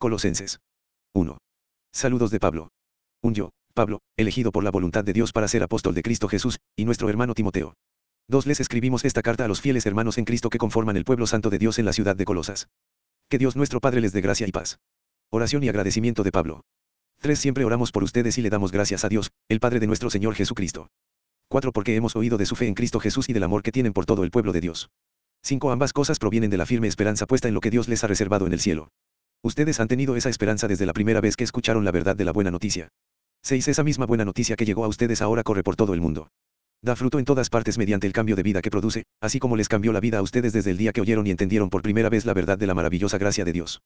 Colosenses 1. Saludos de Pablo. Un yo, Pablo, elegido por la voluntad de Dios para ser apóstol de Cristo Jesús, y nuestro hermano Timoteo. Dos les escribimos esta carta a los fieles hermanos en Cristo que conforman el pueblo santo de Dios en la ciudad de Colosas. Que Dios nuestro Padre les dé gracia y paz. Oración y agradecimiento de Pablo. 3. Siempre oramos por ustedes y le damos gracias a Dios, el Padre de nuestro Señor Jesucristo. 4. Porque hemos oído de su fe en Cristo Jesús y del amor que tienen por todo el pueblo de Dios. 5. Ambas cosas provienen de la firme esperanza puesta en lo que Dios les ha reservado en el cielo. Ustedes han tenido esa esperanza desde la primera vez que escucharon la verdad de la buena noticia. 6. Esa misma buena noticia que llegó a ustedes ahora corre por todo el mundo. Da fruto en todas partes mediante el cambio de vida que produce, así como les cambió la vida a ustedes desde el día que oyeron y entendieron por primera vez la verdad de la maravillosa gracia de Dios.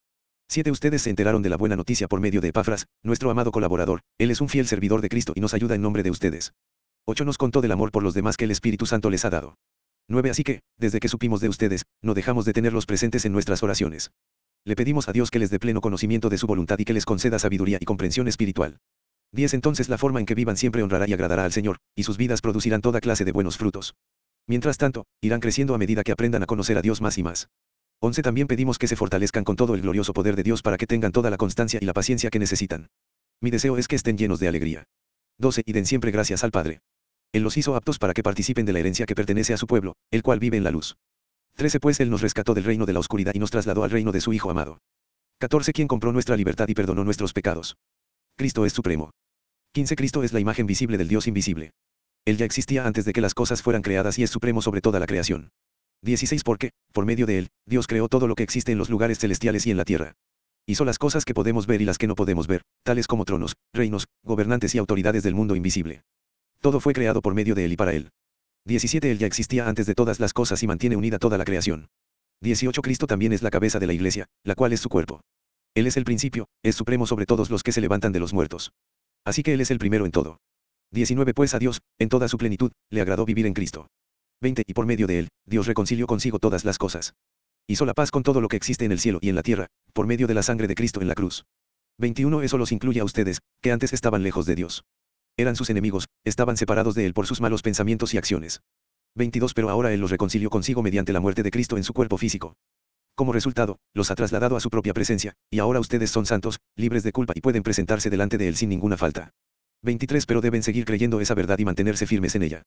7. Ustedes se enteraron de la buena noticia por medio de Epafras, nuestro amado colaborador, él es un fiel servidor de Cristo y nos ayuda en nombre de ustedes. 8. Nos contó del amor por los demás que el Espíritu Santo les ha dado. 9. Así que, desde que supimos de ustedes, no dejamos de tenerlos presentes en nuestras oraciones. Le pedimos a Dios que les dé pleno conocimiento de su voluntad y que les conceda sabiduría y comprensión espiritual. 10. Entonces la forma en que vivan siempre honrará y agradará al Señor, y sus vidas producirán toda clase de buenos frutos. Mientras tanto, irán creciendo a medida que aprendan a conocer a Dios más y más. 11. También pedimos que se fortalezcan con todo el glorioso poder de Dios para que tengan toda la constancia y la paciencia que necesitan. Mi deseo es que estén llenos de alegría. 12. Y den siempre gracias al Padre. Él los hizo aptos para que participen de la herencia que pertenece a su pueblo, el cual vive en la luz. 13. Pues Él nos rescató del reino de la oscuridad y nos trasladó al reino de su Hijo amado. 14. Quien compró nuestra libertad y perdonó nuestros pecados. Cristo es supremo. 15. Cristo es la imagen visible del Dios invisible. Él ya existía antes de que las cosas fueran creadas y es supremo sobre toda la creación. 16 Porque, por medio de él, Dios creó todo lo que existe en los lugares celestiales y en la tierra. Hizo las cosas que podemos ver y las que no podemos ver, tales como tronos, reinos, gobernantes y autoridades del mundo invisible. Todo fue creado por medio de él y para él. 17 Él ya existía antes de todas las cosas y mantiene unida toda la creación. 18 Cristo también es la cabeza de la iglesia, la cual es su cuerpo. Él es el principio, es supremo sobre todos los que se levantan de los muertos. Así que Él es el primero en todo. 19 Pues a Dios, en toda su plenitud, le agradó vivir en Cristo. 20. Y por medio de él, Dios reconcilió consigo todas las cosas. Hizo la paz con todo lo que existe en el cielo y en la tierra, por medio de la sangre de Cristo en la cruz. 21. Eso los incluye a ustedes, que antes estaban lejos de Dios. Eran sus enemigos, estaban separados de Él por sus malos pensamientos y acciones. 22. Pero ahora Él los reconcilió consigo mediante la muerte de Cristo en su cuerpo físico. Como resultado, los ha trasladado a su propia presencia, y ahora ustedes son santos, libres de culpa y pueden presentarse delante de Él sin ninguna falta. 23. Pero deben seguir creyendo esa verdad y mantenerse firmes en ella.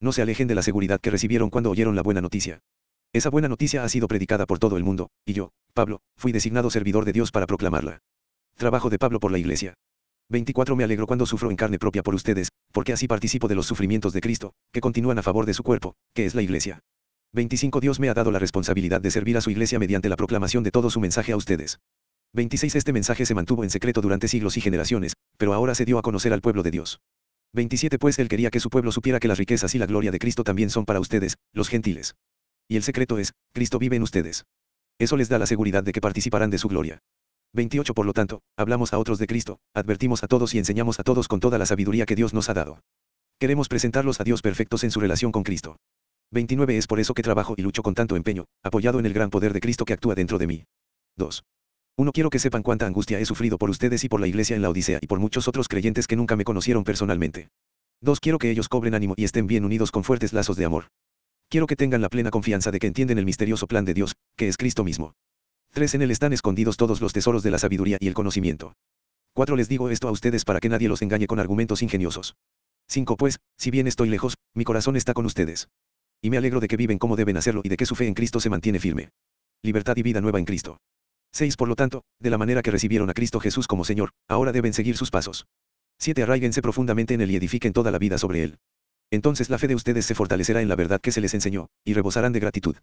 No se alejen de la seguridad que recibieron cuando oyeron la buena noticia. Esa buena noticia ha sido predicada por todo el mundo, y yo, Pablo, fui designado servidor de Dios para proclamarla. Trabajo de Pablo por la Iglesia. 24 Me alegro cuando sufro en carne propia por ustedes, porque así participo de los sufrimientos de Cristo, que continúan a favor de su cuerpo, que es la Iglesia. 25 Dios me ha dado la responsabilidad de servir a su Iglesia mediante la proclamación de todo su mensaje a ustedes. 26 Este mensaje se mantuvo en secreto durante siglos y generaciones, pero ahora se dio a conocer al pueblo de Dios. 27 Pues él quería que su pueblo supiera que las riquezas y la gloria de Cristo también son para ustedes, los gentiles. Y el secreto es, Cristo vive en ustedes. Eso les da la seguridad de que participarán de su gloria. 28 Por lo tanto, hablamos a otros de Cristo, advertimos a todos y enseñamos a todos con toda la sabiduría que Dios nos ha dado. Queremos presentarlos a Dios perfectos en su relación con Cristo. 29 Es por eso que trabajo y lucho con tanto empeño, apoyado en el gran poder de Cristo que actúa dentro de mí. 2. Uno quiero que sepan cuánta angustia he sufrido por ustedes y por la iglesia en la Odisea y por muchos otros creyentes que nunca me conocieron personalmente. Dos quiero que ellos cobren ánimo y estén bien unidos con fuertes lazos de amor. Quiero que tengan la plena confianza de que entienden el misterioso plan de Dios, que es Cristo mismo. Tres En él están escondidos todos los tesoros de la sabiduría y el conocimiento. Cuatro Les digo esto a ustedes para que nadie los engañe con argumentos ingeniosos. Cinco Pues, si bien estoy lejos, mi corazón está con ustedes. Y me alegro de que viven como deben hacerlo y de que su fe en Cristo se mantiene firme. Libertad y vida nueva en Cristo. 6. Por lo tanto, de la manera que recibieron a Cristo Jesús como Señor, ahora deben seguir sus pasos. 7. Arraíguense profundamente en Él y edifiquen toda la vida sobre Él. Entonces la fe de ustedes se fortalecerá en la verdad que se les enseñó, y rebosarán de gratitud.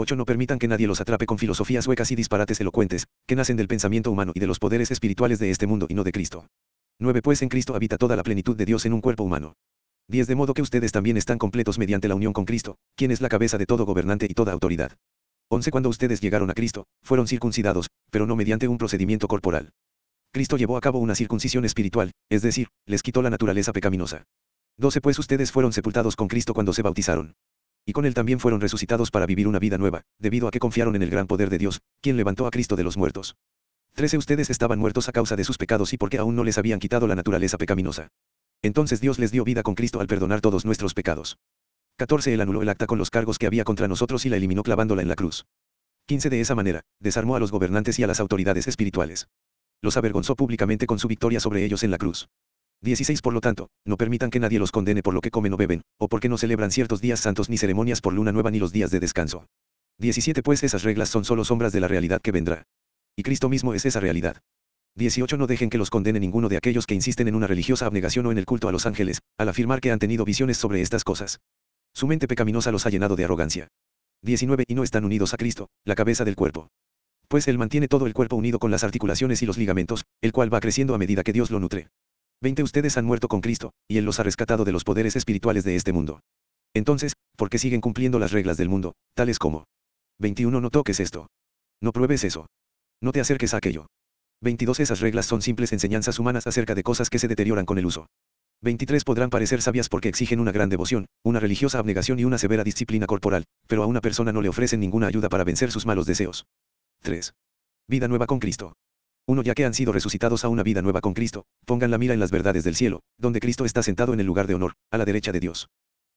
8. No permitan que nadie los atrape con filosofías huecas y disparates elocuentes, que nacen del pensamiento humano y de los poderes espirituales de este mundo y no de Cristo. 9. Pues en Cristo habita toda la plenitud de Dios en un cuerpo humano. 10. De modo que ustedes también están completos mediante la unión con Cristo, quien es la cabeza de todo gobernante y toda autoridad. 11 Cuando ustedes llegaron a Cristo, fueron circuncidados, pero no mediante un procedimiento corporal. Cristo llevó a cabo una circuncisión espiritual, es decir, les quitó la naturaleza pecaminosa. 12 Pues ustedes fueron sepultados con Cristo cuando se bautizaron. Y con él también fueron resucitados para vivir una vida nueva, debido a que confiaron en el gran poder de Dios, quien levantó a Cristo de los muertos. 13 Ustedes estaban muertos a causa de sus pecados y porque aún no les habían quitado la naturaleza pecaminosa. Entonces Dios les dio vida con Cristo al perdonar todos nuestros pecados. 14. Él anuló el acta con los cargos que había contra nosotros y la eliminó clavándola en la cruz. 15. De esa manera, desarmó a los gobernantes y a las autoridades espirituales. los avergonzó públicamente con su victoria sobre ellos en la cruz. 16 Por lo tanto, no permitan que nadie los condene por lo que comen o beben, o porque no celebran ciertos días santos ni ceremonias por luna nueva ni los días de descanso. 17 Pues esas reglas son solo sombras de la realidad que vendrá. Y Cristo mismo es esa realidad. 18 No dejen que los condene ninguno de aquellos que insisten en una religiosa abnegación o en el culto a los ángeles, al afirmar que han tenido visiones sobre estas cosas. Su mente pecaminosa los ha llenado de arrogancia. 19 Y no están unidos a Cristo, la cabeza del cuerpo. Pues Él mantiene todo el cuerpo unido con las articulaciones y los ligamentos, el cual va creciendo a medida que Dios lo nutre. 20 Ustedes han muerto con Cristo, y Él los ha rescatado de los poderes espirituales de este mundo. Entonces, ¿por qué siguen cumpliendo las reglas del mundo, tales como 21 No toques esto. No pruebes eso. No te acerques a aquello. 22 Esas reglas son simples enseñanzas humanas acerca de cosas que se deterioran con el uso. 23 Podrán parecer sabias porque exigen una gran devoción, una religiosa abnegación y una severa disciplina corporal, pero a una persona no le ofrecen ninguna ayuda para vencer sus malos deseos. 3. Vida nueva con Cristo. 1. Ya que han sido resucitados a una vida nueva con Cristo, pongan la mira en las verdades del cielo, donde Cristo está sentado en el lugar de honor, a la derecha de Dios.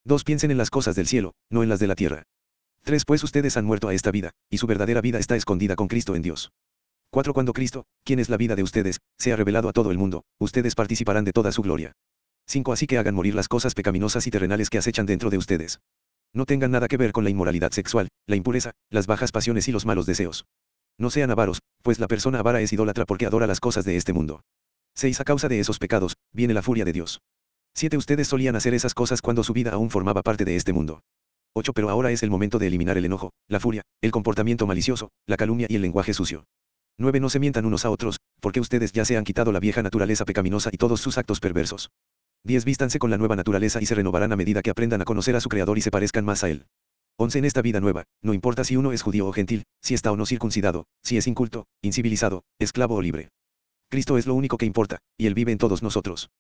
2. Piensen en las cosas del cielo, no en las de la tierra. 3. Pues ustedes han muerto a esta vida, y su verdadera vida está escondida con Cristo en Dios. 4. Cuando Cristo, quien es la vida de ustedes, sea revelado a todo el mundo, ustedes participarán de toda su gloria. 5. Así que hagan morir las cosas pecaminosas y terrenales que acechan dentro de ustedes. No tengan nada que ver con la inmoralidad sexual, la impureza, las bajas pasiones y los malos deseos. No sean avaros, pues la persona avara es idólatra porque adora las cosas de este mundo. 6. A causa de esos pecados, viene la furia de Dios. 7. Ustedes solían hacer esas cosas cuando su vida aún formaba parte de este mundo. 8. Pero ahora es el momento de eliminar el enojo, la furia, el comportamiento malicioso, la calumnia y el lenguaje sucio. 9. No se mientan unos a otros, porque ustedes ya se han quitado la vieja naturaleza pecaminosa y todos sus actos perversos. 10. Vístanse con la nueva naturaleza y se renovarán a medida que aprendan a conocer a su Creador y se parezcan más a Él. 11. En esta vida nueva, no importa si uno es judío o gentil, si está o no circuncidado, si es inculto, incivilizado, esclavo o libre. Cristo es lo único que importa, y Él vive en todos nosotros.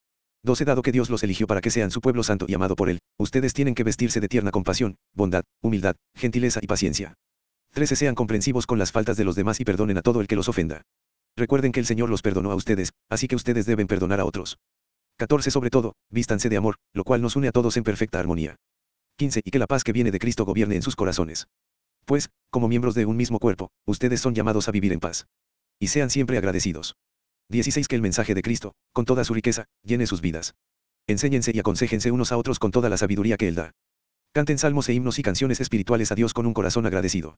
12. Dado que Dios los eligió para que sean su pueblo santo y amado por Él, ustedes tienen que vestirse de tierna compasión, bondad, humildad, gentileza y paciencia. 13. Sean comprensivos con las faltas de los demás y perdonen a todo el que los ofenda. Recuerden que el Señor los perdonó a ustedes, así que ustedes deben perdonar a otros. 14. Sobre todo, vístanse de amor, lo cual nos une a todos en perfecta armonía. 15. Y que la paz que viene de Cristo gobierne en sus corazones. Pues, como miembros de un mismo cuerpo, ustedes son llamados a vivir en paz. Y sean siempre agradecidos. 16. Que el mensaje de Cristo, con toda su riqueza, llene sus vidas. Enséñense y aconséjense unos a otros con toda la sabiduría que Él da. Canten salmos e himnos y canciones espirituales a Dios con un corazón agradecido.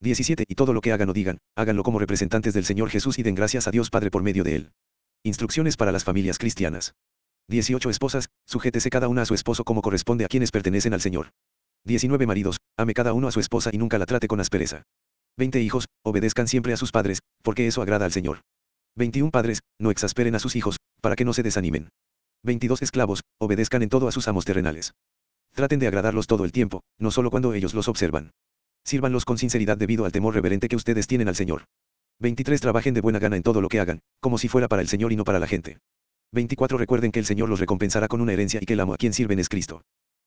17. Y todo lo que hagan o digan, háganlo como representantes del Señor Jesús y den gracias a Dios Padre por medio de Él. Instrucciones para las familias cristianas. 18 esposas, sujétese cada una a su esposo como corresponde a quienes pertenecen al Señor. 19 maridos, ame cada uno a su esposa y nunca la trate con aspereza. 20 hijos, obedezcan siempre a sus padres, porque eso agrada al Señor. 21 padres, no exasperen a sus hijos, para que no se desanimen. 22 esclavos, obedezcan en todo a sus amos terrenales. Traten de agradarlos todo el tiempo, no solo cuando ellos los observan. Sírvanlos con sinceridad debido al temor reverente que ustedes tienen al Señor. 23 Trabajen de buena gana en todo lo que hagan, como si fuera para el Señor y no para la gente. 24 Recuerden que el Señor los recompensará con una herencia y que el amo a quien sirven es Cristo.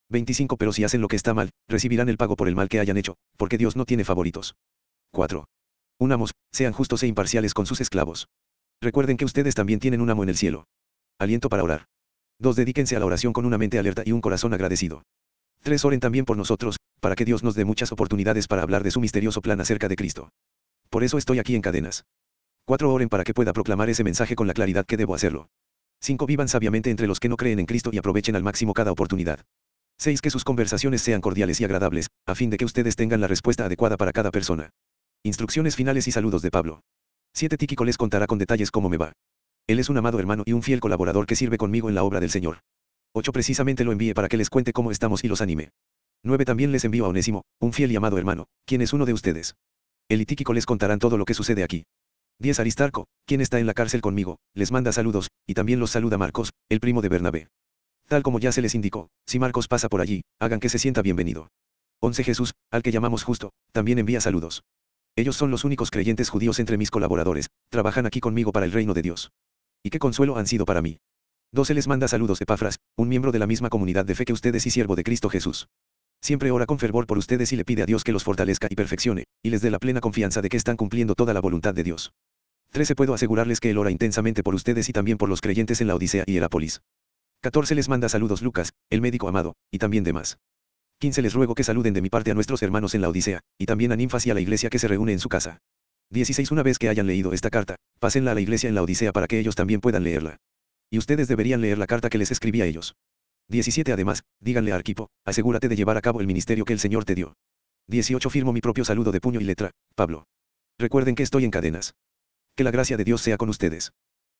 25 Pero si hacen lo que está mal, recibirán el pago por el mal que hayan hecho, porque Dios no tiene favoritos. 4. Unamos, sean justos e imparciales con sus esclavos. Recuerden que ustedes también tienen un amo en el cielo. Aliento para orar. 2. Dedíquense a la oración con una mente alerta y un corazón agradecido. 3. Oren también por nosotros, para que Dios nos dé muchas oportunidades para hablar de su misterioso plan acerca de Cristo. Por eso estoy aquí en cadenas. 4. Oren para que pueda proclamar ese mensaje con la claridad que debo hacerlo. 5. Vivan sabiamente entre los que no creen en Cristo y aprovechen al máximo cada oportunidad. 6. Que sus conversaciones sean cordiales y agradables, a fin de que ustedes tengan la respuesta adecuada para cada persona. Instrucciones finales y saludos de Pablo. 7. Tíquico les contará con detalles cómo me va. Él es un amado hermano y un fiel colaborador que sirve conmigo en la obra del Señor. 8. Precisamente lo envíe para que les cuente cómo estamos y los anime. 9. También les envío a Onésimo, un fiel y amado hermano, quien es uno de ustedes. Él y Tíquico les contarán todo lo que sucede aquí. 10. Aristarco, quien está en la cárcel conmigo, les manda saludos, y también los saluda Marcos, el primo de Bernabé. Tal como ya se les indicó, si Marcos pasa por allí, hagan que se sienta bienvenido. 11. Jesús, al que llamamos justo, también envía saludos. Ellos son los únicos creyentes judíos entre mis colaboradores, trabajan aquí conmigo para el reino de Dios. Y qué consuelo han sido para mí. 12. Les manda saludos de un miembro de la misma comunidad de fe que ustedes y siervo de Cristo Jesús. Siempre ora con fervor por ustedes y le pide a Dios que los fortalezca y perfeccione, y les dé la plena confianza de que están cumpliendo toda la voluntad de Dios. 13. Puedo asegurarles que Él ora intensamente por ustedes y también por los creyentes en la Odisea y Herápolis. 14. Les manda saludos Lucas, el médico amado, y también demás. 15. Les ruego que saluden de mi parte a nuestros hermanos en la Odisea, y también a Ninfas y a la iglesia que se reúne en su casa. 16 Una vez que hayan leído esta carta, pásenla a la iglesia en la Odisea para que ellos también puedan leerla. Y ustedes deberían leer la carta que les escribí a ellos. 17 Además, díganle a Arquipo, asegúrate de llevar a cabo el ministerio que el Señor te dio. 18 Firmo mi propio saludo de puño y letra, Pablo. Recuerden que estoy en cadenas. Que la gracia de Dios sea con ustedes.